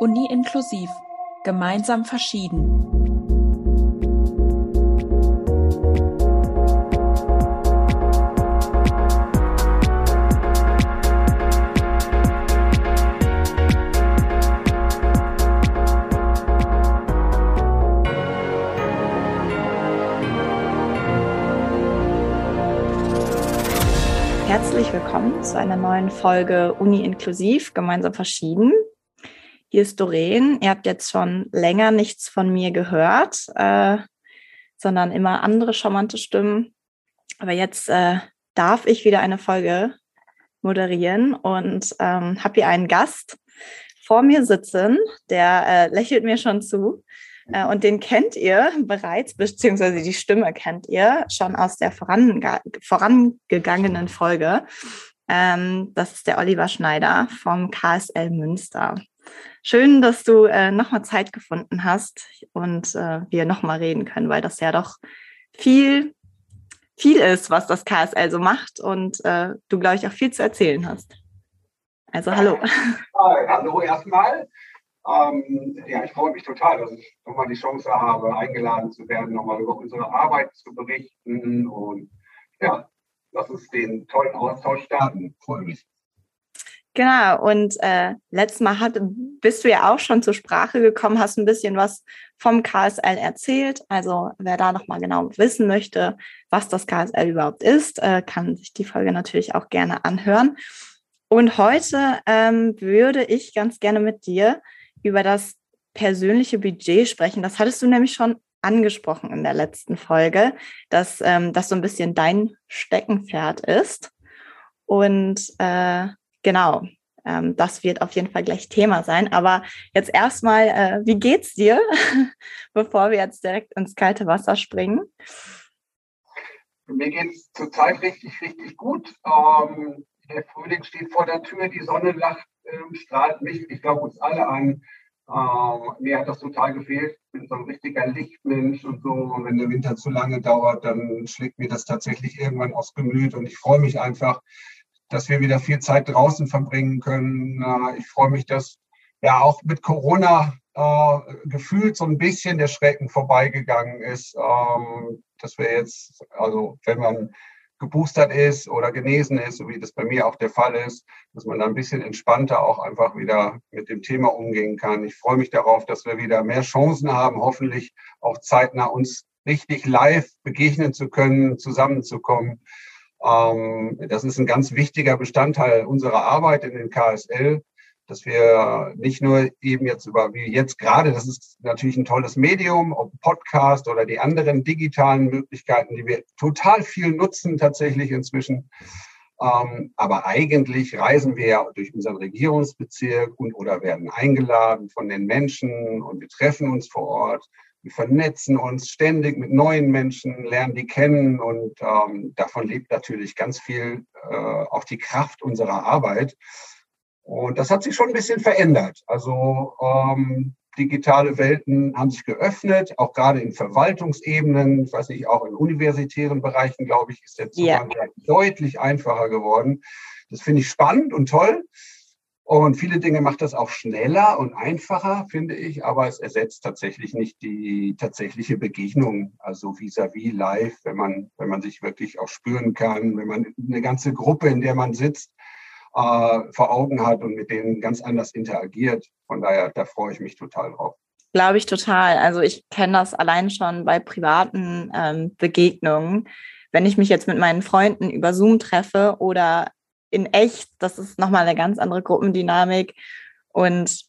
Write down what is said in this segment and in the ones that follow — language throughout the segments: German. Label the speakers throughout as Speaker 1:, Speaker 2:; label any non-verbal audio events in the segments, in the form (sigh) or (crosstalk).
Speaker 1: Uni inklusiv. Gemeinsam verschieden.
Speaker 2: Herzlich willkommen zu einer neuen Folge Uni inklusiv, gemeinsam verschieden. Hier ist Doreen. Ihr habt jetzt schon länger nichts von mir gehört, äh, sondern immer andere charmante Stimmen. Aber jetzt äh, darf ich wieder eine Folge moderieren und ähm, habe hier einen Gast vor mir sitzen, der äh, lächelt mir schon zu. Äh, und den kennt ihr bereits, beziehungsweise die Stimme kennt ihr schon aus der vorange vorangegangenen Folge. Ähm, das ist der Oliver Schneider vom KSL Münster. Schön, dass du äh, nochmal Zeit gefunden hast und äh, wir nochmal reden können, weil das ja doch viel, viel ist, was das KSL so macht und äh, du, glaube ich, auch viel zu erzählen hast. Also hallo.
Speaker 3: Hallo erstmal. Ähm, ja, ich freue mich total, dass ich nochmal die Chance habe, eingeladen zu werden, nochmal über unsere Arbeit zu berichten. Und ja, lass uns den tollen Austausch starten. Freue mich.
Speaker 2: Genau, und äh, letztes Mal hat, bist du ja auch schon zur Sprache gekommen, hast ein bisschen was vom KSL erzählt. Also wer da nochmal genau wissen möchte, was das KSL überhaupt ist, äh, kann sich die Folge natürlich auch gerne anhören. Und heute ähm, würde ich ganz gerne mit dir über das persönliche Budget sprechen. Das hattest du nämlich schon angesprochen in der letzten Folge, dass ähm, das so ein bisschen dein Steckenpferd ist. Und äh, Genau, ähm, das wird auf jeden Fall gleich Thema sein. Aber jetzt erstmal, äh, wie geht's dir, (laughs) bevor wir jetzt direkt ins kalte Wasser springen?
Speaker 3: Mir geht es zurzeit richtig, richtig gut. Ähm, der Frühling steht vor der Tür, die Sonne lacht, ähm, strahlt mich, ich glaube uns alle an. Ähm, mir hat das total gefehlt. Ich bin so ein richtiger Lichtmensch und so. Und wenn der Winter zu lange dauert, dann schlägt mir das tatsächlich irgendwann aufs Gemüt. Und ich freue mich einfach, dass wir wieder viel Zeit draußen verbringen können. Ich freue mich, dass ja auch mit Corona äh, gefühlt so ein bisschen der Schrecken vorbeigegangen ist, ähm, dass wir jetzt, also wenn man geboostert ist oder genesen ist, so wie das bei mir auch der Fall ist, dass man da ein bisschen entspannter auch einfach wieder mit dem Thema umgehen kann. Ich freue mich darauf, dass wir wieder mehr Chancen haben, hoffentlich auch zeitnah uns richtig live begegnen zu können, zusammenzukommen. Ähm, das ist ein ganz wichtiger Bestandteil unserer Arbeit in den KSL, dass wir nicht nur eben jetzt über, wie jetzt gerade, das ist natürlich ein tolles Medium, ob Podcast oder die anderen digitalen Möglichkeiten, die wir total viel nutzen tatsächlich inzwischen. Ähm, aber eigentlich reisen wir ja durch unseren Regierungsbezirk und oder werden eingeladen von den Menschen und wir treffen uns vor Ort. Wir vernetzen uns ständig mit neuen Menschen, lernen die kennen und ähm, davon lebt natürlich ganz viel äh, auch die Kraft unserer Arbeit. Und das hat sich schon ein bisschen verändert. Also ähm, digitale Welten haben sich geöffnet, auch gerade in Verwaltungsebenen, ich weiß nicht, auch in universitären Bereichen, glaube ich, ist der Zugang ja. deutlich einfacher geworden. Das finde ich spannend und toll. Und viele Dinge macht das auch schneller und einfacher, finde ich, aber es ersetzt tatsächlich nicht die tatsächliche Begegnung, also vis-à-vis -vis live, wenn man, wenn man sich wirklich auch spüren kann, wenn man eine ganze Gruppe, in der man sitzt, äh, vor Augen hat und mit denen ganz anders interagiert. Von daher, da freue ich mich total drauf.
Speaker 2: Glaube ich total. Also ich kenne das allein schon bei privaten ähm, Begegnungen. Wenn ich mich jetzt mit meinen Freunden über Zoom treffe oder in echt, das ist nochmal eine ganz andere Gruppendynamik. Und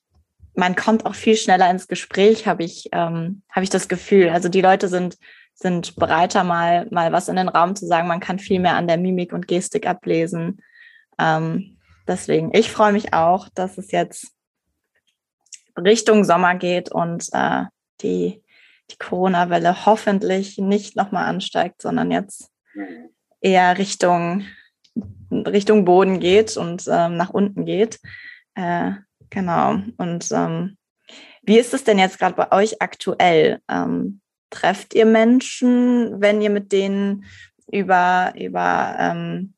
Speaker 2: man kommt auch viel schneller ins Gespräch, habe ich, ähm, habe ich das Gefühl. Also die Leute sind, sind bereiter, mal, mal was in den Raum zu sagen. Man kann viel mehr an der Mimik und Gestik ablesen. Ähm, deswegen, ich freue mich auch, dass es jetzt Richtung Sommer geht und äh, die, die Corona-Welle hoffentlich nicht nochmal ansteigt, sondern jetzt mhm. eher Richtung Richtung Boden geht und ähm, nach unten geht. Äh, genau. Und ähm, wie ist es denn jetzt gerade bei euch aktuell? Ähm, trefft ihr Menschen, wenn ihr mit denen über, über ähm,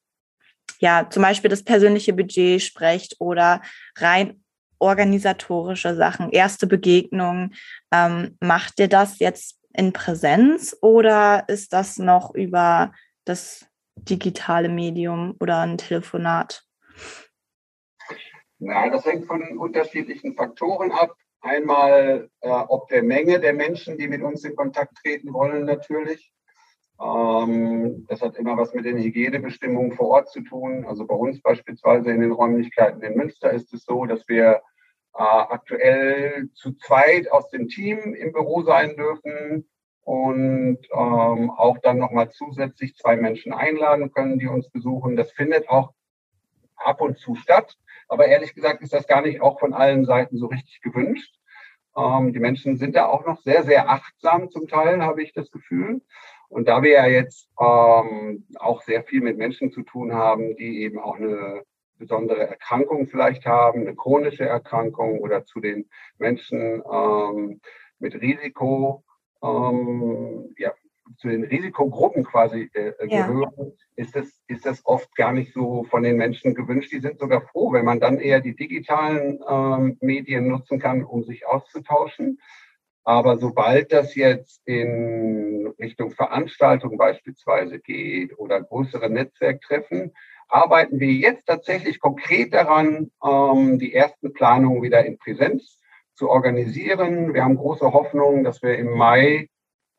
Speaker 2: ja, zum Beispiel das persönliche Budget sprecht oder rein organisatorische Sachen, erste Begegnungen. Ähm, macht ihr das jetzt in Präsenz oder ist das noch über das digitale Medium oder ein Telefonat?
Speaker 3: Na, das hängt von unterschiedlichen Faktoren ab. Einmal äh, ob der Menge der Menschen, die mit uns in Kontakt treten wollen, natürlich. Ähm, das hat immer was mit den Hygienebestimmungen vor Ort zu tun. Also bei uns beispielsweise in den Räumlichkeiten in Münster ist es so, dass wir äh, aktuell zu zweit aus dem Team im Büro sein dürfen und ähm, auch dann nochmal zusätzlich zwei Menschen einladen können, die uns besuchen. Das findet auch ab und zu statt. Aber ehrlich gesagt ist das gar nicht auch von allen Seiten so richtig gewünscht. Ähm, die Menschen sind da auch noch sehr, sehr achtsam zum Teil, habe ich das Gefühl. Und da wir ja jetzt ähm, auch sehr viel mit Menschen zu tun haben, die eben auch eine besondere Erkrankung vielleicht haben, eine chronische Erkrankung oder zu den Menschen ähm, mit Risiko, ähm, ja, zu den Risikogruppen quasi äh, ja. gehören, ist das, ist das oft gar nicht so von den Menschen gewünscht. Die sind sogar froh, wenn man dann eher die digitalen ähm, Medien nutzen kann, um sich auszutauschen. Aber sobald das jetzt in Richtung Veranstaltung beispielsweise geht oder größere Netzwerktreffen, arbeiten wir jetzt tatsächlich konkret daran, ähm, die ersten Planungen wieder in Präsenz zu organisieren. Wir haben große Hoffnung, dass wir im Mai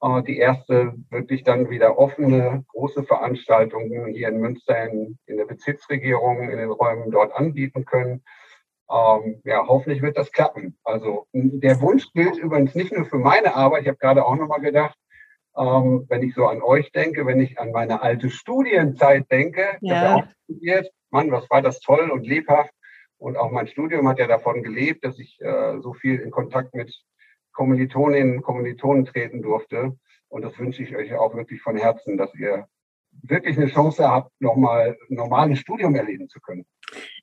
Speaker 3: äh, die erste wirklich dann wieder offene große Veranstaltung hier in Münster in, in der Bezirksregierung in den Räumen dort anbieten können. Ähm, ja, hoffentlich wird das klappen. Also der Wunsch gilt übrigens nicht nur für meine Arbeit. Ich habe gerade auch nochmal gedacht, ähm, wenn ich so an euch denke, wenn ich an meine alte Studienzeit denke, ja. ich habe auch studiert, Mann, was war das toll und lebhaft. Und auch mein Studium hat ja davon gelebt, dass ich äh, so viel in Kontakt mit Kommilitoninnen und Kommilitonen treten durfte. Und das wünsche ich euch auch wirklich von Herzen, dass ihr wirklich eine Chance habt, nochmal ein normales Studium erleben zu können.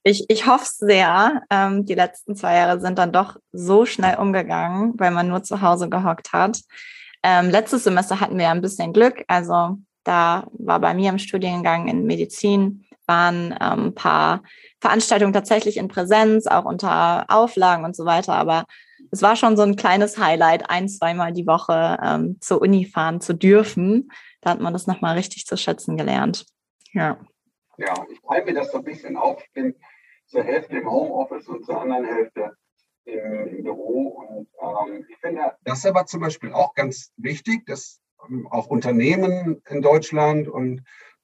Speaker 2: Ich, ich hoffe es sehr. Ähm, die letzten zwei Jahre sind dann doch so schnell umgegangen, weil man nur zu Hause gehockt hat. Ähm, letztes Semester hatten wir ein bisschen Glück. Also da war bei mir im Studiengang in Medizin waren ähm, ein paar Veranstaltungen tatsächlich in Präsenz, auch unter Auflagen und so weiter. Aber es war schon so ein kleines Highlight, ein, zweimal die Woche ähm, zur Uni fahren zu dürfen. Da hat man das nochmal richtig zu schätzen gelernt.
Speaker 3: Ja. Ja, ich teile mir das so ein bisschen auf. Ich bin zur Hälfte im Homeoffice und zur anderen Hälfte im, im Büro. Und ähm, ich finde, das aber zum Beispiel auch ganz wichtig, dass auch Unternehmen in Deutschland und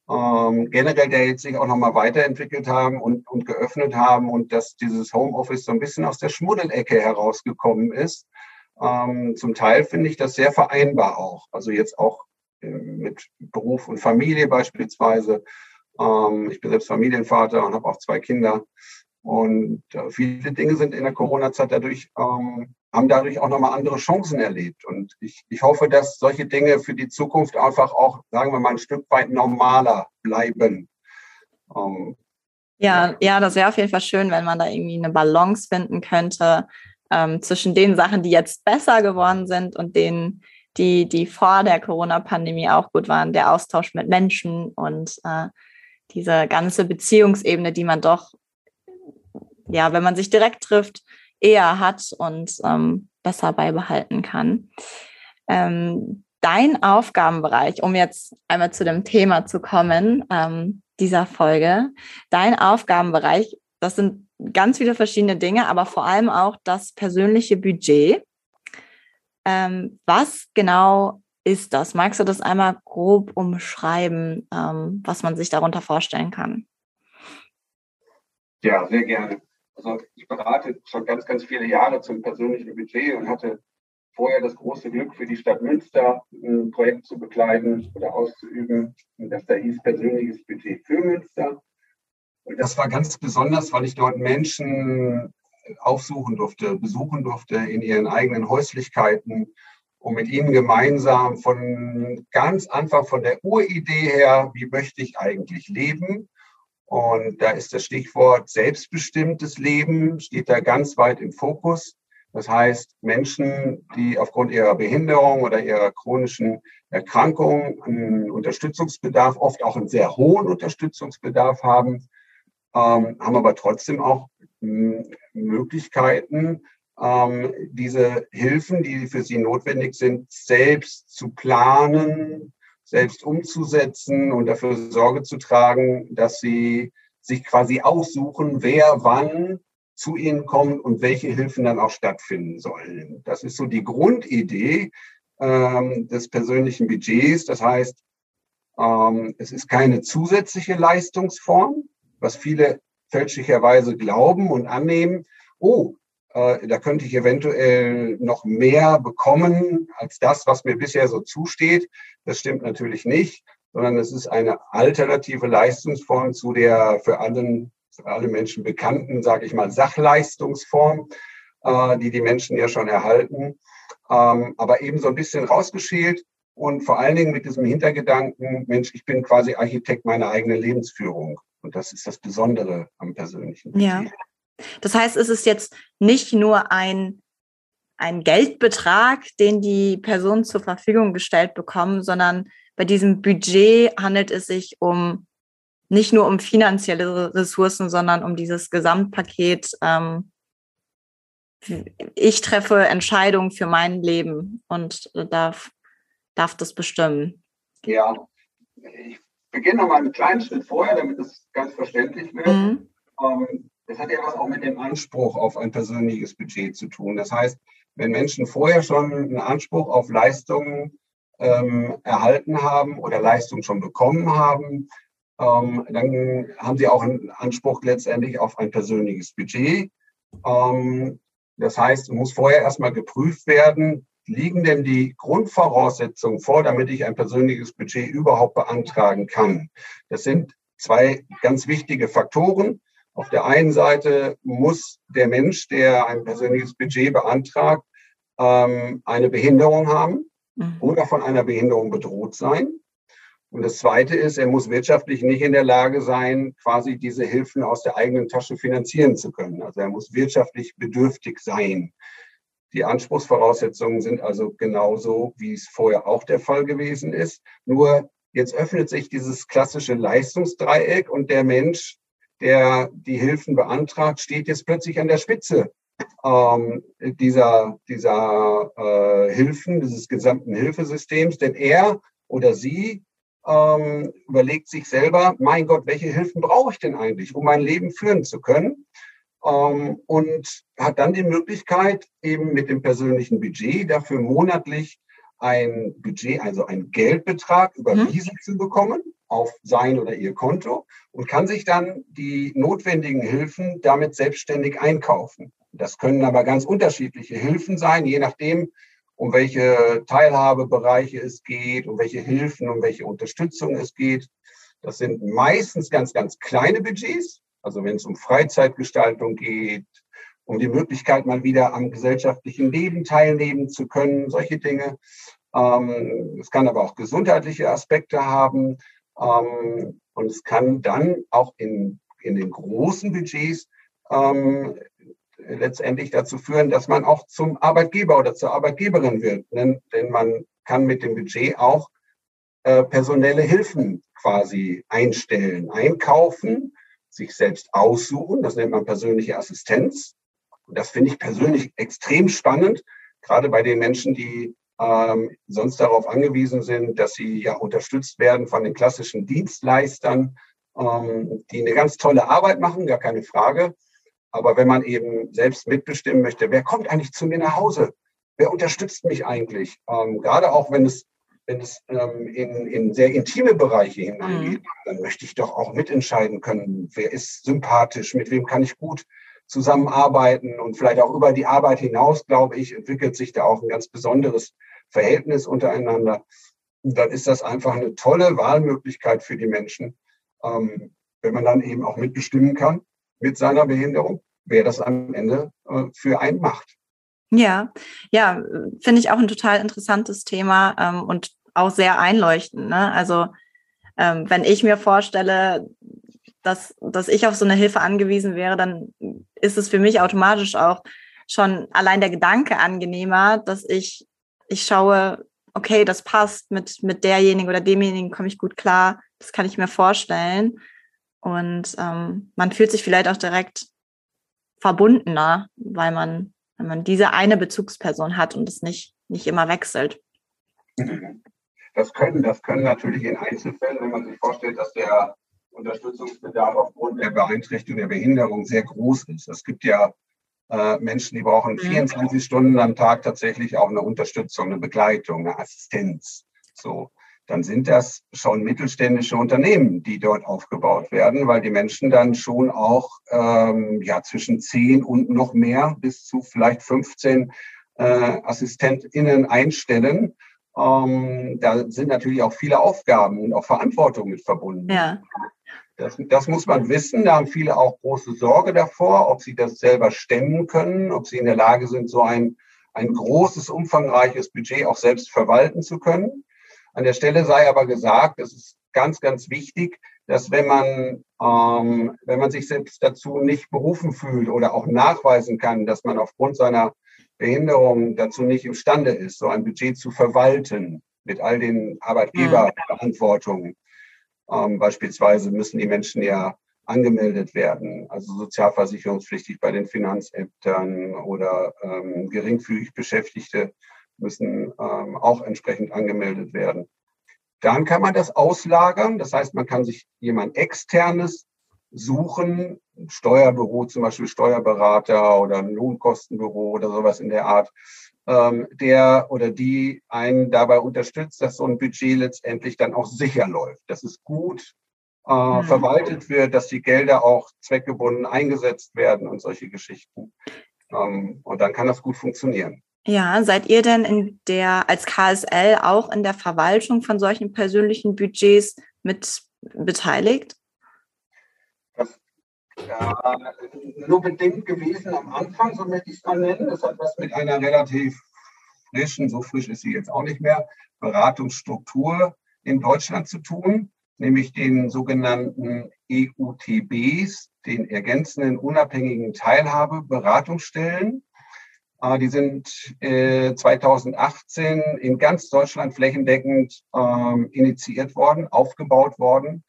Speaker 3: ähm, generell der jetzt sich auch nochmal weiterentwickelt haben und, und geöffnet haben und dass dieses Homeoffice so ein bisschen aus der Schmuddelecke herausgekommen ist. Ähm, zum Teil finde ich das sehr vereinbar auch. Also jetzt auch äh, mit Beruf und Familie beispielsweise. Ähm, ich bin selbst Familienvater und habe auch zwei Kinder. Und äh, viele Dinge sind in der Corona-Zeit dadurch, ähm, haben dadurch auch nochmal andere Chancen erlebt. Und ich, ich hoffe, dass solche Dinge für die Zukunft einfach auch, sagen wir mal, ein Stück weit normaler bleiben.
Speaker 2: Ähm, ja, ja, das wäre auf jeden Fall schön, wenn man da irgendwie eine Balance finden könnte ähm, zwischen den Sachen, die jetzt besser geworden sind und denen, die, die vor der Corona-Pandemie auch gut waren, der Austausch mit Menschen und äh, diese ganze Beziehungsebene, die man doch ja, wenn man sich direkt trifft, eher hat und ähm, besser beibehalten kann. Ähm, dein Aufgabenbereich, um jetzt einmal zu dem Thema zu kommen, ähm, dieser Folge, dein Aufgabenbereich, das sind ganz viele verschiedene Dinge, aber vor allem auch das persönliche Budget. Ähm, was genau ist das? Magst du das einmal grob umschreiben, ähm, was man sich darunter vorstellen kann?
Speaker 3: Ja, sehr gerne. Also ich berate schon ganz, ganz viele Jahre zum persönlichen Budget und hatte vorher das große Glück für die Stadt Münster ein Projekt zu begleiten oder auszuüben, das da hieß persönliches Budget für Münster. Und das war ganz besonders, weil ich dort Menschen aufsuchen durfte, besuchen durfte in ihren eigenen Häuslichkeiten, um mit ihnen gemeinsam von ganz einfach von der Uridee her, wie möchte ich eigentlich leben, und da ist das Stichwort selbstbestimmtes Leben, steht da ganz weit im Fokus. Das heißt, Menschen, die aufgrund ihrer Behinderung oder ihrer chronischen Erkrankung einen Unterstützungsbedarf, oft auch einen sehr hohen Unterstützungsbedarf haben, ähm, haben aber trotzdem auch Möglichkeiten, ähm, diese Hilfen, die für sie notwendig sind, selbst zu planen, selbst umzusetzen und dafür Sorge zu tragen, dass sie sich quasi aussuchen, wer wann zu ihnen kommt und welche Hilfen dann auch stattfinden sollen. Das ist so die Grundidee ähm, des persönlichen Budgets. Das heißt, ähm, es ist keine zusätzliche Leistungsform, was viele fälschlicherweise glauben und annehmen. Oh, da könnte ich eventuell noch mehr bekommen als das, was mir bisher so zusteht. Das stimmt natürlich nicht, sondern es ist eine alternative Leistungsform zu der für allen, für alle Menschen bekannten, sage ich mal, Sachleistungsform, äh, die die Menschen ja schon erhalten. Ähm, aber eben so ein bisschen rausgeschält und vor allen Dingen mit diesem Hintergedanken, Mensch, ich bin quasi Architekt meiner eigenen Lebensführung. Und das ist das Besondere am persönlichen.
Speaker 2: Ja. Das heißt, es ist jetzt nicht nur ein, ein Geldbetrag, den die Personen zur Verfügung gestellt bekommen, sondern bei diesem Budget handelt es sich um nicht nur um finanzielle Ressourcen, sondern um dieses Gesamtpaket. Ähm, ich treffe Entscheidungen für mein Leben und darf, darf das bestimmen.
Speaker 3: Ja, ich beginne nochmal einen kleinen Schritt vorher, damit es ganz verständlich wird. Mhm. Ähm, das hat ja was auch mit dem Anspruch auf ein persönliches Budget zu tun. Das heißt, wenn Menschen vorher schon einen Anspruch auf Leistungen ähm, erhalten haben oder Leistungen schon bekommen haben, ähm, dann haben sie auch einen Anspruch letztendlich auf ein persönliches Budget. Ähm, das heißt, es muss vorher erstmal geprüft werden, liegen denn die Grundvoraussetzungen vor, damit ich ein persönliches Budget überhaupt beantragen kann. Das sind zwei ganz wichtige Faktoren. Auf der einen Seite muss der Mensch, der ein persönliches Budget beantragt, ähm, eine Behinderung haben mhm. oder von einer Behinderung bedroht sein. Und das Zweite ist, er muss wirtschaftlich nicht in der Lage sein, quasi diese Hilfen aus der eigenen Tasche finanzieren zu können. Also er muss wirtschaftlich bedürftig sein. Die Anspruchsvoraussetzungen sind also genauso, wie es vorher auch der Fall gewesen ist. Nur jetzt öffnet sich dieses klassische Leistungsdreieck und der Mensch der die Hilfen beantragt, steht jetzt plötzlich an der Spitze ähm, dieser, dieser äh, Hilfen, dieses gesamten Hilfesystems, denn er oder sie ähm, überlegt sich selber, mein Gott, welche Hilfen brauche ich denn eigentlich, um mein Leben führen zu können? Ähm, und hat dann die Möglichkeit, eben mit dem persönlichen Budget dafür monatlich ein Budget, also ein Geldbetrag überwiesen mhm. zu bekommen auf sein oder ihr Konto und kann sich dann die notwendigen Hilfen damit selbstständig einkaufen. Das können aber ganz unterschiedliche Hilfen sein, je nachdem, um welche Teilhabebereiche es geht, um welche Hilfen, um welche Unterstützung es geht. Das sind meistens ganz, ganz kleine Budgets. Also wenn es um Freizeitgestaltung geht, um die Möglichkeit, mal wieder am gesellschaftlichen Leben teilnehmen zu können, solche Dinge. Ähm, es kann aber auch gesundheitliche Aspekte haben. Ähm, und es kann dann auch in, in den großen Budgets ähm, letztendlich dazu führen, dass man auch zum Arbeitgeber oder zur Arbeitgeberin wird. Denn, denn man kann mit dem Budget auch äh, personelle Hilfen quasi einstellen, einkaufen, sich selbst aussuchen. Das nennt man persönliche Assistenz. Und das finde ich persönlich extrem spannend, gerade bei den Menschen, die ähm, sonst darauf angewiesen sind, dass sie ja unterstützt werden von den klassischen Dienstleistern, ähm, die eine ganz tolle Arbeit machen, gar keine Frage. Aber wenn man eben selbst mitbestimmen möchte, wer kommt eigentlich zu mir nach Hause? Wer unterstützt mich eigentlich? Ähm, gerade auch wenn es, wenn es ähm, in, in sehr intime Bereiche hineingeht, mhm. dann möchte ich doch auch mitentscheiden können, wer ist sympathisch, mit wem kann ich gut zusammenarbeiten und vielleicht auch über die Arbeit hinaus, glaube ich, entwickelt sich da auch ein ganz besonderes Verhältnis untereinander. Dann ist das einfach eine tolle Wahlmöglichkeit für die Menschen, ähm, wenn man dann eben auch mitbestimmen kann mit seiner Behinderung, wer das am Ende äh, für einen macht.
Speaker 2: Ja, ja, finde ich auch ein total interessantes Thema ähm, und auch sehr einleuchtend. Ne? Also ähm, wenn ich mir vorstelle, dass, dass ich auf so eine Hilfe angewiesen wäre, dann ist es für mich automatisch auch schon allein der Gedanke angenehmer, dass ich, ich schaue, okay, das passt mit, mit derjenigen oder demjenigen komme ich gut klar, das kann ich mir vorstellen. Und ähm, man fühlt sich vielleicht auch direkt verbundener, weil man, wenn man diese eine Bezugsperson hat und es nicht, nicht immer wechselt.
Speaker 3: Das können, das können natürlich in Einzelfällen, wenn man sich vorstellt, dass der Unterstützungsbedarf aufgrund der Beeinträchtigung der Behinderung sehr groß ist. Es gibt ja äh, Menschen, die brauchen 24 mhm. Stunden am Tag tatsächlich auch eine Unterstützung, eine Begleitung, eine Assistenz. So, dann sind das schon mittelständische Unternehmen, die dort aufgebaut werden, weil die Menschen dann schon auch ähm, ja zwischen 10 und noch mehr bis zu vielleicht 15 äh, AssistentInnen einstellen. Ähm, da sind natürlich auch viele Aufgaben und auch Verantwortung mit verbunden. Ja. Das, das muss man wissen. Da haben viele auch große Sorge davor, ob sie das selber stemmen können, ob sie in der Lage sind, so ein, ein großes, umfangreiches Budget auch selbst verwalten zu können. An der Stelle sei aber gesagt, es ist ganz, ganz wichtig, dass wenn man, ähm, wenn man sich selbst dazu nicht berufen fühlt oder auch nachweisen kann, dass man aufgrund seiner Behinderung dazu nicht imstande ist, so ein Budget zu verwalten mit all den Arbeitgeberverantwortungen, ähm, beispielsweise müssen die Menschen ja angemeldet werden, also sozialversicherungspflichtig bei den Finanzämtern oder ähm, geringfügig Beschäftigte müssen ähm, auch entsprechend angemeldet werden. Dann kann man das auslagern, das heißt, man kann sich jemand externes suchen, Steuerbüro, zum Beispiel Steuerberater oder ein Lohnkostenbüro oder sowas in der Art, ähm, der oder die einen dabei unterstützt, dass so ein Budget letztendlich dann auch sicher läuft, dass es gut äh, mhm. verwaltet wird, dass die Gelder auch zweckgebunden eingesetzt werden und solche Geschichten. Ähm, und dann kann das gut funktionieren.
Speaker 2: Ja, seid ihr denn in der als KSL auch in der Verwaltung von solchen persönlichen Budgets mit beteiligt?
Speaker 3: Ja, nur bedingt gewesen am Anfang, so möchte ich es mal nennen. Das hat was mit einer relativ frischen, so frisch ist sie jetzt auch nicht mehr, Beratungsstruktur in Deutschland zu tun, nämlich den sogenannten EUTBs, den ergänzenden unabhängigen Teilhabe-Beratungsstellen. Ah, die sind 2018 äh, in ganz Deutschland flächendeckend ähm, initiiert worden, aufgebaut worden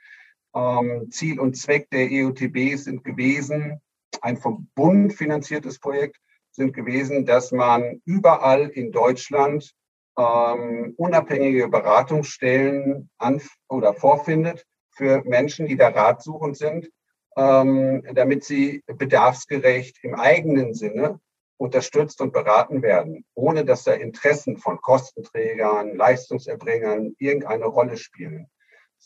Speaker 3: Ziel und Zweck der EUTB sind gewesen, ein vom Bund finanziertes Projekt sind gewesen, dass man überall in Deutschland ähm, unabhängige Beratungsstellen an oder vorfindet für Menschen, die da ratsuchend sind, ähm, damit sie bedarfsgerecht im eigenen Sinne unterstützt und beraten werden, ohne dass da Interessen von Kostenträgern, Leistungserbringern irgendeine Rolle spielen.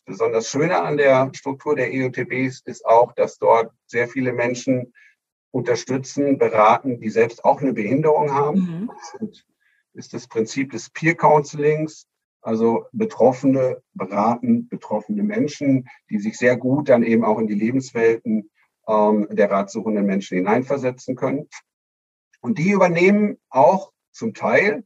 Speaker 3: Das besonders Schöne an der Struktur der EUTBs ist auch, dass dort sehr viele Menschen unterstützen, beraten, die selbst auch eine Behinderung haben. Mhm. Das ist das Prinzip des Peer Counselings, also Betroffene beraten betroffene Menschen, die sich sehr gut dann eben auch in die Lebenswelten ähm, der ratsuchenden Menschen hineinversetzen können. Und die übernehmen auch zum Teil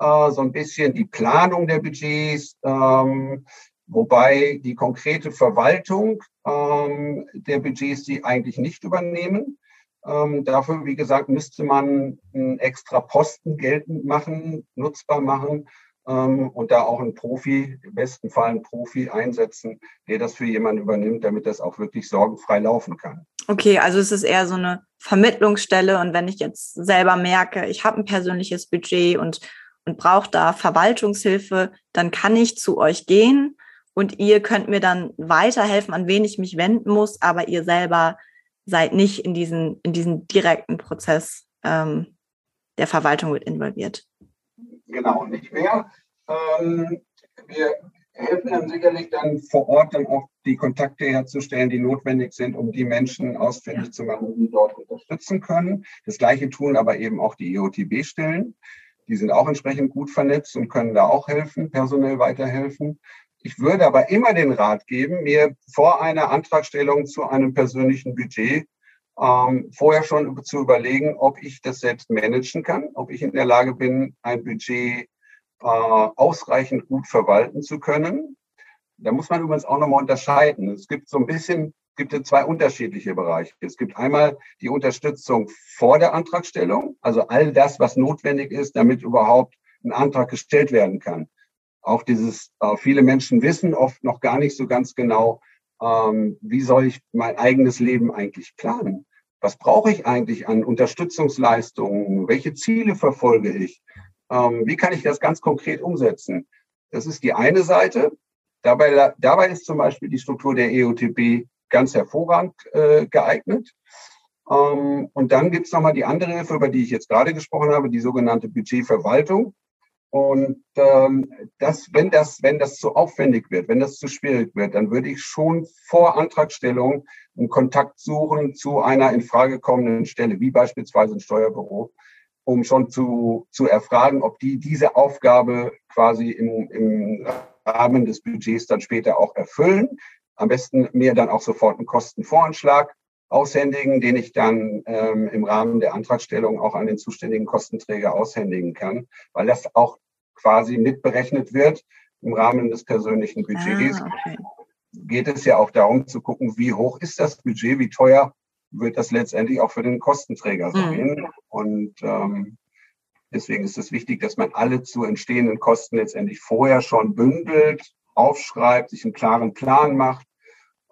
Speaker 3: äh, so ein bisschen die Planung der Budgets, ähm, wobei die konkrete Verwaltung ähm, der Budgets sie eigentlich nicht übernehmen. Ähm, dafür, wie gesagt, müsste man einen extra Posten geltend machen, nutzbar machen ähm, und da auch einen Profi, im besten Fall einen Profi einsetzen, der das für jemanden übernimmt, damit das auch wirklich sorgenfrei laufen kann.
Speaker 2: Okay, also es ist eher so eine Vermittlungsstelle und wenn ich jetzt selber merke, ich habe ein persönliches Budget und, und brauche da Verwaltungshilfe, dann kann ich zu euch gehen und ihr könnt mir dann weiterhelfen, an wen ich mich wenden muss, aber ihr selber seid nicht in diesen, in diesen direkten Prozess ähm, der Verwaltung mit involviert.
Speaker 3: Genau, nicht mehr. Ähm, wir helfen dann sicherlich dann vor Ort dann auch die Kontakte herzustellen, die notwendig sind, um die Menschen ausfindig ja. zu machen, die dort unterstützen können. Das Gleiche tun aber eben auch die EOTB-Stellen. Die sind auch entsprechend gut vernetzt und können da auch helfen, personell weiterhelfen. Ich würde aber immer den Rat geben, mir vor einer Antragstellung zu einem persönlichen Budget ähm, vorher schon zu überlegen, ob ich das selbst managen kann, ob ich in der Lage bin, ein Budget äh, ausreichend gut verwalten zu können. Da muss man übrigens auch nochmal unterscheiden. Es gibt so ein bisschen, gibt es zwei unterschiedliche Bereiche. Es gibt einmal die Unterstützung vor der Antragstellung, also all das, was notwendig ist, damit überhaupt ein Antrag gestellt werden kann auch dieses, äh, viele Menschen wissen oft noch gar nicht so ganz genau, ähm, wie soll ich mein eigenes Leben eigentlich planen? was brauche ich eigentlich an Unterstützungsleistungen? Welche Ziele verfolge ich? Ähm, wie kann ich das ganz konkret umsetzen? Das ist die eine Seite. Dabei, dabei ist zum Beispiel die Struktur der EOTB ganz hervorragend äh, geeignet. Ähm, und dann gibt es nochmal die andere Hilfe, über die ich jetzt gerade gesprochen habe, die sogenannte Budgetverwaltung. Und ähm, das, wenn das, wenn das zu aufwendig wird, wenn das zu schwierig wird, dann würde ich schon vor Antragstellung einen Kontakt suchen zu einer in Frage kommenden Stelle, wie beispielsweise ein Steuerbüro, um schon zu, zu erfragen, ob die diese Aufgabe quasi im, im Rahmen des Budgets dann später auch erfüllen. Am besten mir dann auch sofort einen Kostenvoranschlag aushändigen, den ich dann ähm, im Rahmen der Antragstellung auch an den zuständigen Kostenträger aushändigen kann, weil das auch quasi mitberechnet wird im Rahmen des persönlichen Budgets. Ah, okay. Geht es ja auch darum zu gucken, wie hoch ist das Budget, wie teuer wird das letztendlich auch für den Kostenträger mhm. sein. Mhm. Und ähm, deswegen ist es wichtig, dass man alle zu entstehenden Kosten letztendlich vorher schon bündelt, aufschreibt, sich einen klaren Plan macht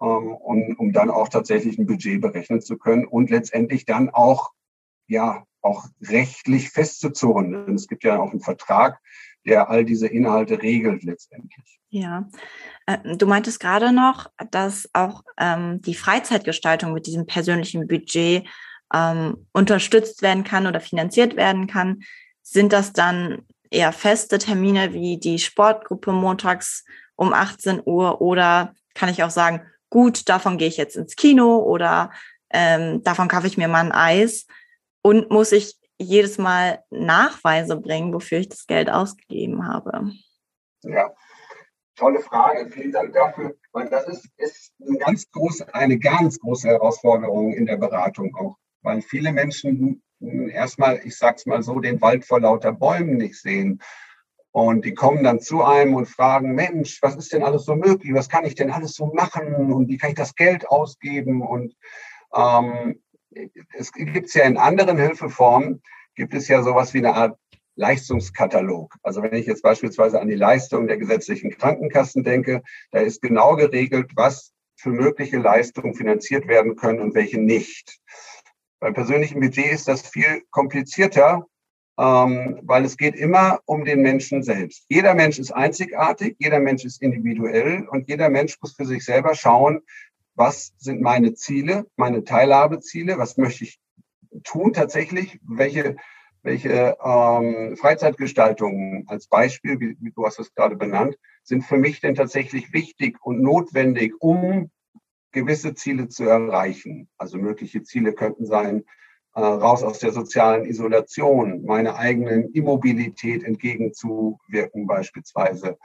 Speaker 3: ähm, um, um dann auch tatsächlich ein Budget berechnen zu können und letztendlich dann auch, ja, auch rechtlich festzuzurren. Denn es gibt ja auch einen Vertrag, der all diese Inhalte regelt letztendlich.
Speaker 2: Ja, äh, du meintest gerade noch, dass auch ähm, die Freizeitgestaltung mit diesem persönlichen Budget ähm, unterstützt werden kann oder finanziert werden kann. Sind das dann eher feste Termine wie die Sportgruppe montags um 18 Uhr oder kann ich auch sagen, gut, davon gehe ich jetzt ins Kino oder ähm, davon kaufe ich mir mal ein Eis und muss ich jedes Mal Nachweise bringen, wofür ich das Geld ausgegeben habe?
Speaker 3: Ja, tolle Frage. Vielen Dank dafür, weil das ist, ist eine, ganz große, eine ganz große Herausforderung in der Beratung auch, weil viele Menschen erstmal, ich sag's mal so, den Wald vor lauter Bäumen nicht sehen und die kommen dann zu einem und fragen, Mensch, was ist denn alles so möglich? Was kann ich denn alles so machen? Und wie kann ich das Geld ausgeben? Und ähm, es gibt ja in anderen Hilfeformen, gibt es ja sowas wie eine Art Leistungskatalog. Also wenn ich jetzt beispielsweise an die Leistung der gesetzlichen Krankenkassen denke, da ist genau geregelt, was für mögliche Leistungen finanziert werden können und welche nicht. Beim persönlichen Budget ist das viel komplizierter, ähm, weil es geht immer um den Menschen selbst. Jeder Mensch ist einzigartig, jeder Mensch ist individuell und jeder Mensch muss für sich selber schauen, was sind meine Ziele, meine Teilhabeziele, was möchte ich tun tatsächlich, welche, welche ähm, Freizeitgestaltungen als Beispiel, wie, wie du hast es gerade benannt, sind für mich denn tatsächlich wichtig und notwendig, um gewisse Ziele zu erreichen. Also mögliche Ziele könnten sein, äh, raus aus der sozialen Isolation, meiner eigenen Immobilität entgegenzuwirken beispielsweise,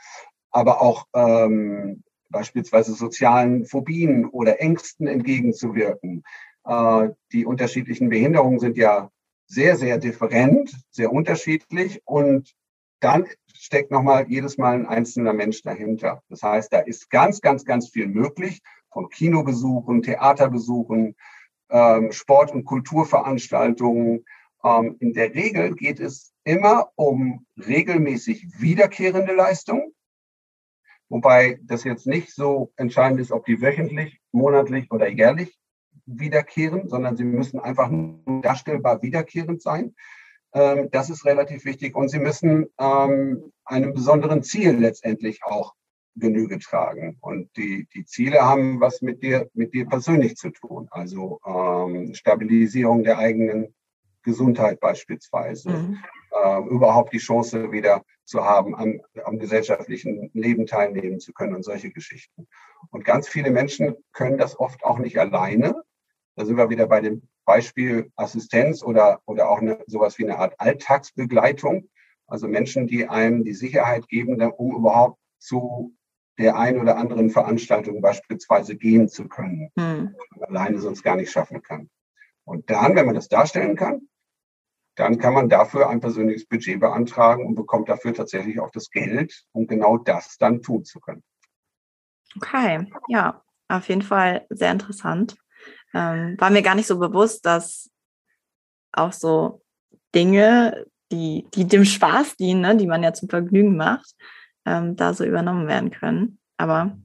Speaker 3: aber auch ähm, beispielsweise sozialen Phobien oder Ängsten entgegenzuwirken. Äh, die unterschiedlichen Behinderungen sind ja sehr, sehr different, sehr unterschiedlich und dann steckt nochmal jedes Mal ein einzelner Mensch dahinter. Das heißt, da ist ganz, ganz, ganz viel möglich von Kinobesuchen, Theaterbesuchen, ähm, Sport- und Kulturveranstaltungen. Ähm, in der Regel geht es immer um regelmäßig wiederkehrende Leistungen, wobei das jetzt nicht so entscheidend ist, ob die wöchentlich, monatlich oder jährlich wiederkehren, sondern sie müssen einfach nur darstellbar wiederkehrend sein. Ähm, das ist relativ wichtig und sie müssen ähm, einem besonderen Ziel letztendlich auch Genüge tragen. Und die, die Ziele haben was mit dir, mit dir persönlich zu tun. Also ähm, Stabilisierung der eigenen Gesundheit beispielsweise. Mhm. Äh, überhaupt die Chance wieder zu haben, am, am gesellschaftlichen Leben teilnehmen zu können und solche Geschichten. Und ganz viele Menschen können das oft auch nicht alleine. Da sind wir wieder bei dem Beispiel Assistenz oder, oder auch eine, sowas wie eine Art Alltagsbegleitung. Also Menschen, die einem die Sicherheit geben, um überhaupt zu der ein oder anderen Veranstaltung beispielsweise gehen zu können, hm. alleine sonst gar nicht schaffen kann. Und dann, wenn man das darstellen kann, dann kann man dafür ein persönliches Budget beantragen und bekommt dafür tatsächlich auch das Geld, um genau das dann tun zu können.
Speaker 2: Okay, ja, auf jeden Fall sehr interessant. Ähm, war mir gar nicht so bewusst, dass auch so Dinge, die, die dem Spaß dienen, ne, die man ja zum Vergnügen macht, ähm, da so übernommen werden können. Aber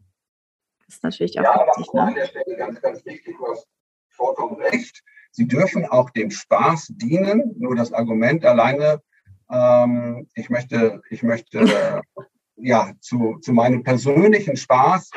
Speaker 2: das ist natürlich auch
Speaker 3: ja, wichtig. Ja, ne? an der Stelle ganz, ganz wichtig, du hast vollkommen recht. Sie dürfen auch dem Spaß dienen, nur das Argument alleine, ähm, ich möchte, ich möchte (laughs) ja zu, zu meinem persönlichen Spaß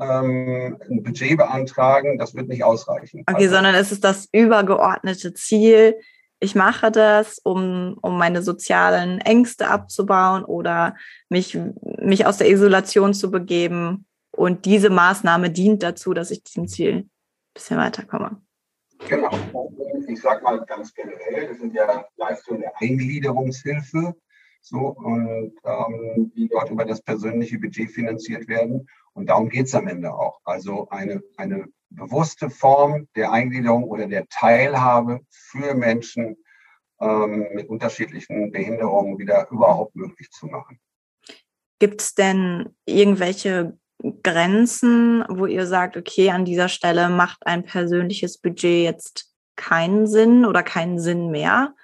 Speaker 3: ähm, ein Budget beantragen, das wird nicht ausreichen.
Speaker 2: Okay, also, sondern es ist das übergeordnete Ziel. Ich mache das, um, um meine sozialen Ängste abzubauen oder mich, mich aus der Isolation zu begeben. Und diese Maßnahme dient dazu, dass ich diesem Ziel ein bisschen weiterkomme.
Speaker 3: Genau. Ich sage mal ganz generell, das sind ja Leistungen der Eingliederungshilfe, so, und ähm, die dort über das persönliche Budget finanziert werden. Und darum geht es am Ende auch. Also eine, eine bewusste Form der Eingliederung oder der Teilhabe für Menschen ähm, mit unterschiedlichen Behinderungen wieder überhaupt möglich zu machen.
Speaker 2: Gibt es denn irgendwelche Grenzen, wo ihr sagt, okay, an dieser Stelle macht ein persönliches Budget jetzt keinen Sinn oder keinen Sinn mehr?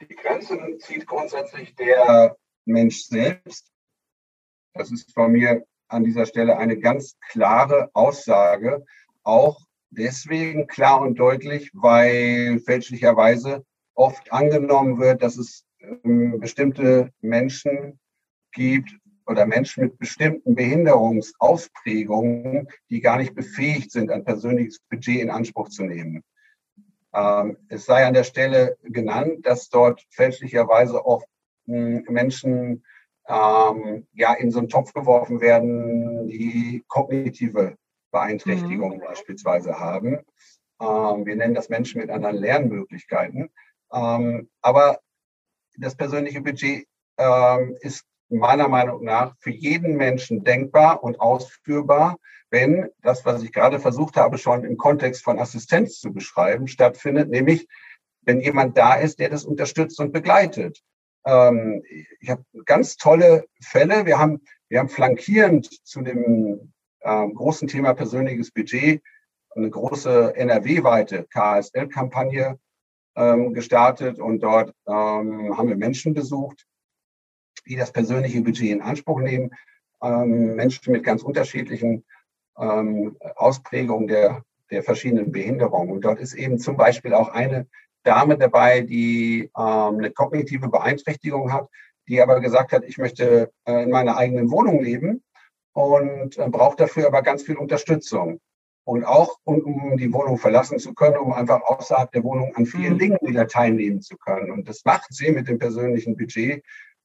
Speaker 3: Die Grenzen zieht grundsätzlich der Mensch selbst. Das ist von mir an dieser Stelle eine ganz klare Aussage. Auch deswegen klar und deutlich, weil fälschlicherweise oft angenommen wird, dass es ähm, bestimmte Menschen gibt oder Menschen mit bestimmten Behinderungsausprägungen, die gar nicht befähigt sind, ein persönliches Budget in Anspruch zu nehmen. Ähm, es sei an der Stelle genannt, dass dort fälschlicherweise oft hm, Menschen ähm, ja in so einen Topf geworfen werden, die kognitive Beeinträchtigungen mhm. beispielsweise haben. Ähm, wir nennen das Menschen mit anderen Lernmöglichkeiten. Ähm, aber das persönliche Budget ähm, ist meiner Meinung nach für jeden Menschen denkbar und ausführbar, wenn das, was ich gerade versucht habe, schon im Kontext von Assistenz zu beschreiben, stattfindet, nämlich wenn jemand da ist, der das unterstützt und begleitet. Ähm, ich habe ganz tolle Fälle. Wir haben, wir haben flankierend zu dem ähm, großen Thema persönliches Budget eine große NRW-weite KSL-Kampagne ähm, gestartet und dort ähm, haben wir Menschen besucht, die das persönliche Budget in Anspruch nehmen. Ähm, Menschen mit ganz unterschiedlichen ähm, Ausprägungen der, der verschiedenen Behinderungen. Und dort ist eben zum Beispiel auch eine Dame dabei, die ähm, eine kognitive Beeinträchtigung hat, die aber gesagt hat, ich möchte äh, in meiner eigenen Wohnung leben und äh, braucht dafür aber ganz viel Unterstützung. Und auch, um, um die Wohnung verlassen zu können, um einfach außerhalb der Wohnung an vielen mhm. Dingen wieder teilnehmen zu können. Und das macht sie mit dem persönlichen Budget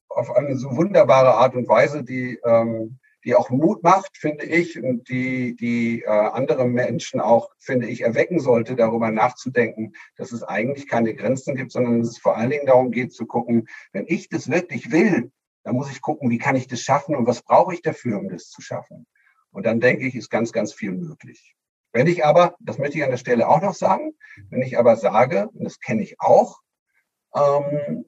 Speaker 3: auf eine so wunderbare Art und Weise, die, ähm, die auch Mut macht, finde ich, und die, die äh, andere Menschen auch, finde ich, erwecken sollte, darüber nachzudenken, dass es eigentlich keine Grenzen gibt, sondern dass es vor allen Dingen darum geht zu gucken, wenn ich das wirklich will, dann muss ich gucken, wie kann ich das schaffen und was brauche ich dafür, um das zu schaffen. Und dann denke ich, ist ganz, ganz viel möglich. Wenn ich aber, das möchte ich an der Stelle auch noch sagen, wenn ich aber sage, und das kenne ich auch, ähm,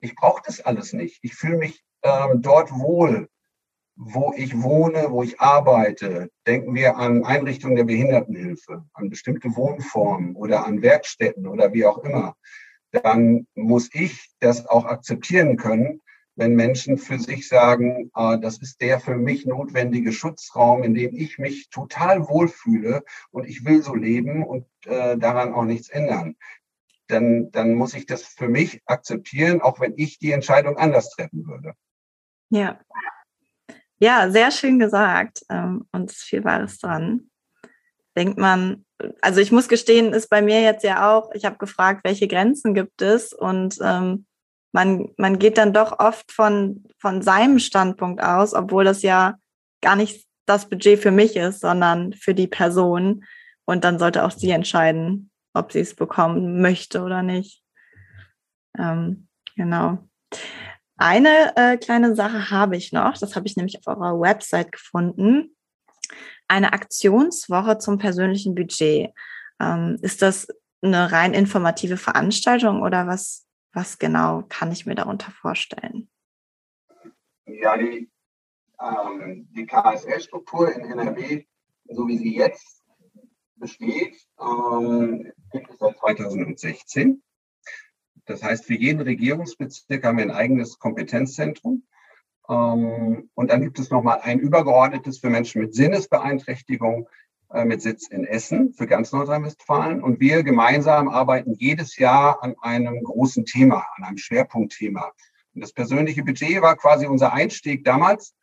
Speaker 3: ich brauche das alles nicht. Ich fühle mich ähm, dort wohl, wo ich wohne, wo ich arbeite. Denken wir an Einrichtungen der Behindertenhilfe, an bestimmte Wohnformen oder an Werkstätten oder wie auch immer. Dann muss ich das auch akzeptieren können, wenn Menschen für sich sagen, äh, das ist der für mich notwendige Schutzraum, in dem ich mich total wohlfühle und ich will so leben und äh, daran auch nichts ändern dann, dann muss ich das für mich akzeptieren, auch wenn ich die Entscheidung anders treffen würde.
Speaker 2: Ja. Ja, sehr schön gesagt. Ähm, und es ist viel Wahres dran. Denkt man, also ich muss gestehen, ist bei mir jetzt ja auch, ich habe gefragt, welche Grenzen gibt es und ähm, man, man geht dann doch oft von, von seinem Standpunkt aus, obwohl das ja gar nicht das Budget für mich ist, sondern für die Person. Und dann sollte auch sie entscheiden, ob sie es bekommen möchte oder nicht. Ähm, genau. Eine äh, kleine Sache habe ich noch, das habe ich nämlich auf eurer Website gefunden. Eine Aktionswoche zum persönlichen Budget. Ähm, ist das eine rein informative Veranstaltung oder was, was genau kann ich mir darunter vorstellen?
Speaker 3: Ja, die, ähm, die KSL-Struktur in NRW, so wie sie jetzt besteht, ähm, gibt es seit 2016. Das heißt, für jeden Regierungsbezirk haben wir ein eigenes Kompetenzzentrum. Ähm, und dann gibt es nochmal ein übergeordnetes für Menschen mit Sinnesbeeinträchtigung, äh, mit Sitz in Essen für ganz Nordrhein-Westfalen. Und wir gemeinsam arbeiten jedes Jahr an einem großen Thema, an einem Schwerpunktthema. Und das persönliche Budget war quasi unser Einstieg damals,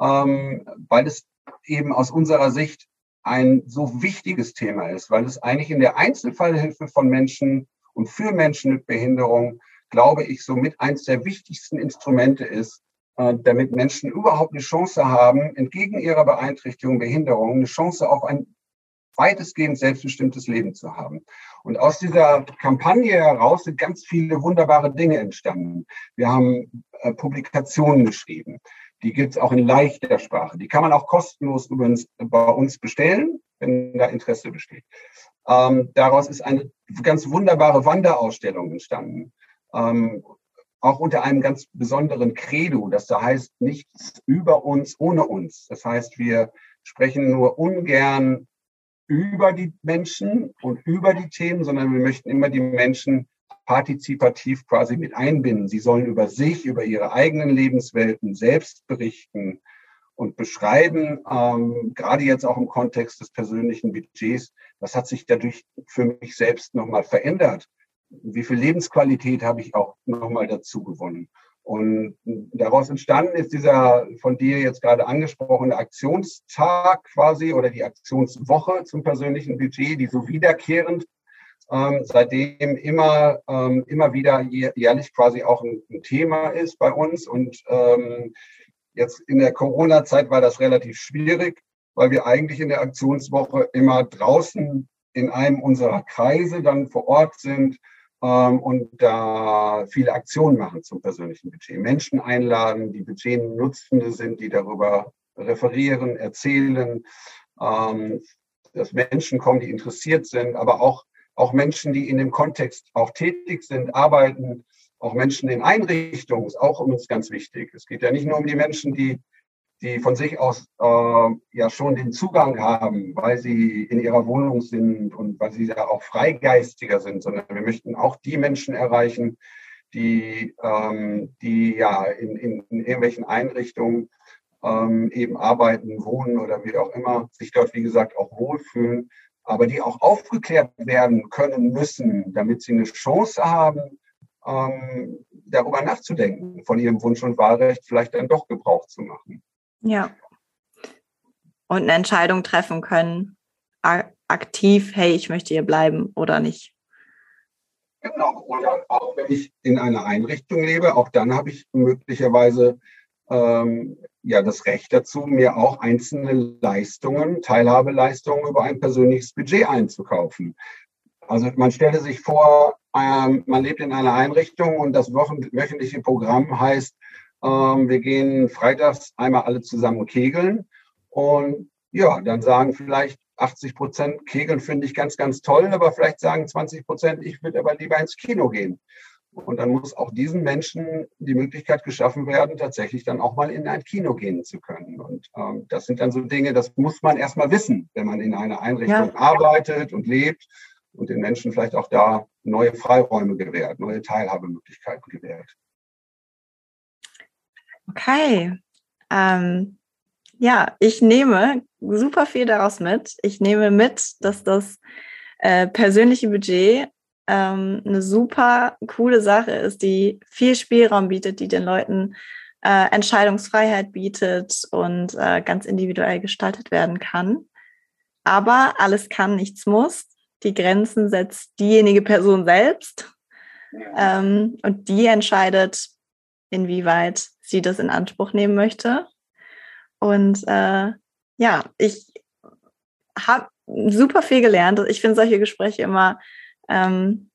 Speaker 3: ähm, weil es eben aus unserer Sicht ein so wichtiges Thema ist, weil es eigentlich in der Einzelfallhilfe von Menschen und für Menschen mit Behinderung, glaube ich, somit eines der wichtigsten Instrumente ist, äh, damit Menschen überhaupt eine Chance haben, entgegen ihrer Beeinträchtigung, Behinderung, eine Chance auf ein weitestgehend selbstbestimmtes Leben zu haben. Und aus dieser Kampagne heraus sind ganz viele wunderbare Dinge entstanden. Wir haben äh, Publikationen geschrieben. Die gibt es auch in leichter Sprache. Die kann man auch kostenlos übrigens bei uns bestellen, wenn da Interesse besteht. Ähm, daraus ist eine ganz wunderbare Wanderausstellung entstanden. Ähm, auch unter einem ganz besonderen Credo, das da heißt nichts über uns ohne uns. Das heißt, wir sprechen nur ungern über die Menschen und über die Themen, sondern wir möchten immer die Menschen partizipativ quasi mit einbinden. Sie sollen über sich, über ihre eigenen Lebenswelten selbst berichten und beschreiben, ähm, gerade jetzt auch im Kontext des persönlichen Budgets, was hat sich dadurch für mich selbst nochmal verändert? Wie viel Lebensqualität habe ich auch nochmal dazu gewonnen? Und daraus entstanden ist dieser von dir jetzt gerade angesprochene Aktionstag quasi oder die Aktionswoche zum persönlichen Budget, die so wiederkehrend ähm, seitdem immer, ähm, immer wieder jährlich quasi auch ein, ein, Thema ist bei uns. Und ähm, jetzt in der Corona-Zeit war das relativ schwierig, weil wir eigentlich in der Aktionswoche immer draußen in einem unserer Kreise dann vor Ort sind ähm, und da viele Aktionen machen zum persönlichen Budget. Menschen einladen, die Budgetnutzende sind, die darüber referieren, erzählen, ähm, dass Menschen kommen, die interessiert sind, aber auch, auch Menschen, die in dem Kontext auch tätig sind, arbeiten, auch Menschen in Einrichtungen, ist auch uns ganz wichtig. Es geht ja nicht nur um die Menschen, die die von sich aus äh, ja schon den Zugang haben, weil sie in ihrer Wohnung sind und weil sie ja auch freigeistiger sind, sondern wir möchten auch die Menschen erreichen, die, ähm, die ja in, in, in irgendwelchen Einrichtungen ähm, eben arbeiten, wohnen oder wie auch immer, sich dort, wie gesagt, auch wohlfühlen, aber die auch aufgeklärt werden können müssen, damit sie eine Chance haben, ähm, darüber nachzudenken, von ihrem Wunsch und Wahlrecht vielleicht dann doch Gebrauch zu machen.
Speaker 2: Ja. Und eine Entscheidung treffen können, aktiv, hey, ich möchte hier bleiben oder nicht.
Speaker 3: Genau. Oder auch wenn ich in einer Einrichtung lebe, auch dann habe ich möglicherweise ähm, ja das Recht dazu, mir auch einzelne Leistungen, Teilhabeleistungen über ein persönliches Budget einzukaufen. Also man stelle sich vor, ähm, man lebt in einer Einrichtung und das wöchentliche Programm heißt ähm, wir gehen freitags einmal alle zusammen kegeln. Und ja, dann sagen vielleicht 80 Prozent, Kegeln finde ich ganz, ganz toll, aber vielleicht sagen 20 Prozent, ich würde aber lieber ins Kino gehen. Und dann muss auch diesen Menschen die Möglichkeit geschaffen werden, tatsächlich dann auch mal in ein Kino gehen zu können. Und ähm, das sind dann so Dinge, das muss man erstmal wissen, wenn man in einer Einrichtung ja. arbeitet und lebt und den Menschen vielleicht auch da neue Freiräume gewährt, neue Teilhabemöglichkeiten gewährt.
Speaker 2: Okay. Ähm, ja, ich nehme super viel daraus mit. Ich nehme mit, dass das äh, persönliche Budget ähm, eine super coole Sache ist, die viel Spielraum bietet, die den Leuten äh, Entscheidungsfreiheit bietet und äh, ganz individuell gestaltet werden kann. Aber alles kann, nichts muss. Die Grenzen setzt diejenige Person selbst. Ähm, und die entscheidet, inwieweit sie das in Anspruch nehmen möchte. Und äh, ja, ich habe super viel gelernt. Ich finde solche Gespräche immer ähm,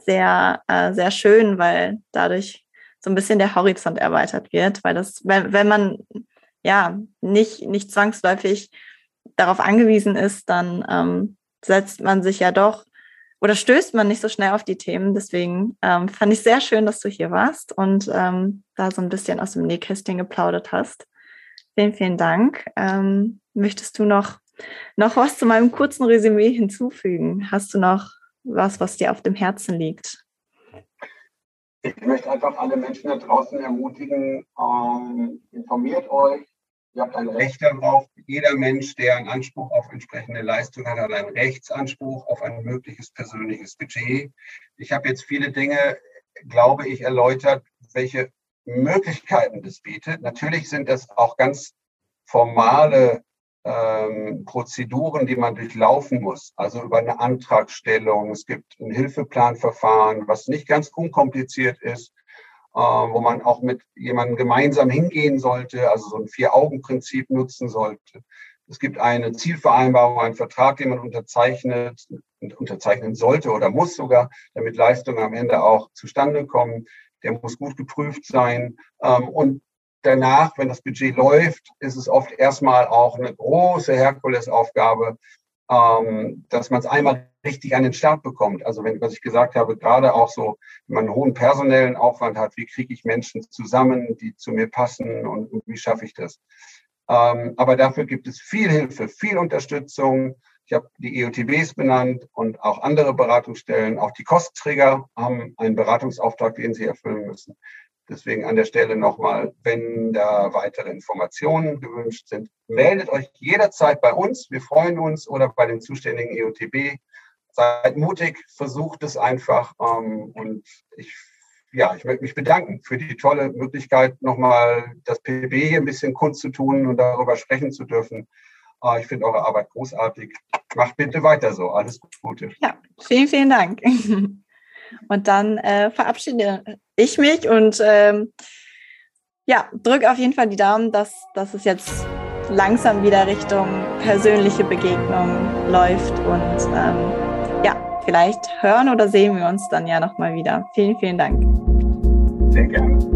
Speaker 2: sehr, äh, sehr schön, weil dadurch so ein bisschen der Horizont erweitert wird, weil das, wenn, wenn man ja nicht, nicht zwangsläufig darauf angewiesen ist, dann ähm, setzt man sich ja doch oder stößt man nicht so schnell auf die Themen. Deswegen ähm, fand ich sehr schön, dass du hier warst und ähm, da so ein bisschen aus dem Nähkästchen geplaudert hast. Vielen, vielen Dank. Ähm, möchtest du noch, noch was zu meinem kurzen Resümee hinzufügen? Hast du noch was, was dir auf dem Herzen liegt?
Speaker 3: Ich möchte einfach alle Menschen da draußen ermutigen, ähm, informiert euch, Ihr habt ein Recht darauf. Jeder Mensch, der einen Anspruch auf entsprechende Leistung hat, hat einen Rechtsanspruch auf ein mögliches persönliches Budget. Ich habe jetzt viele Dinge, glaube ich, erläutert, welche Möglichkeiten das bietet. Natürlich sind das auch ganz formale ähm, Prozeduren, die man durchlaufen muss. Also über eine Antragstellung. Es gibt ein Hilfeplanverfahren, was nicht ganz unkompliziert ist, wo man auch mit jemandem gemeinsam hingehen sollte, also so ein Vier-Augen-Prinzip nutzen sollte. Es gibt eine Zielvereinbarung, einen Vertrag, den man unterzeichnet, unterzeichnen sollte oder muss sogar, damit Leistungen am Ende auch zustande kommen. Der muss gut geprüft sein. Ähm, und danach, wenn das Budget läuft, ist es oft erstmal auch eine große Herkulesaufgabe, ähm, dass man es einmal richtig an den Start bekommt. Also wenn, was ich gesagt habe, gerade auch so, wenn man einen hohen personellen Aufwand hat, wie kriege ich Menschen zusammen, die zu mir passen und, und wie schaffe ich das? Ähm, aber dafür gibt es viel Hilfe, viel Unterstützung. Ich habe die EOTBs benannt und auch andere Beratungsstellen. Auch die Kostenträger haben einen Beratungsauftrag, den sie erfüllen müssen. Deswegen an der Stelle nochmal, wenn da weitere Informationen gewünscht sind, meldet euch jederzeit bei uns. Wir freuen uns oder bei den zuständigen EOTB. Seid mutig, versucht es einfach. Ähm, und ich, ja, ich möchte mich bedanken für die tolle Möglichkeit, nochmal das PB hier ein bisschen kundzutun und darüber sprechen zu dürfen. Äh, ich finde eure Arbeit großartig. Macht bitte weiter so. Alles Gute.
Speaker 2: Ja, vielen, vielen Dank. (laughs) Und dann äh, verabschiede ich mich und ähm, ja, drücke auf jeden Fall die Daumen, dass, dass es jetzt langsam wieder Richtung persönliche Begegnung läuft und ähm, ja, vielleicht hören oder sehen wir uns dann ja nochmal wieder. Vielen, vielen Dank.
Speaker 3: Sehr gerne.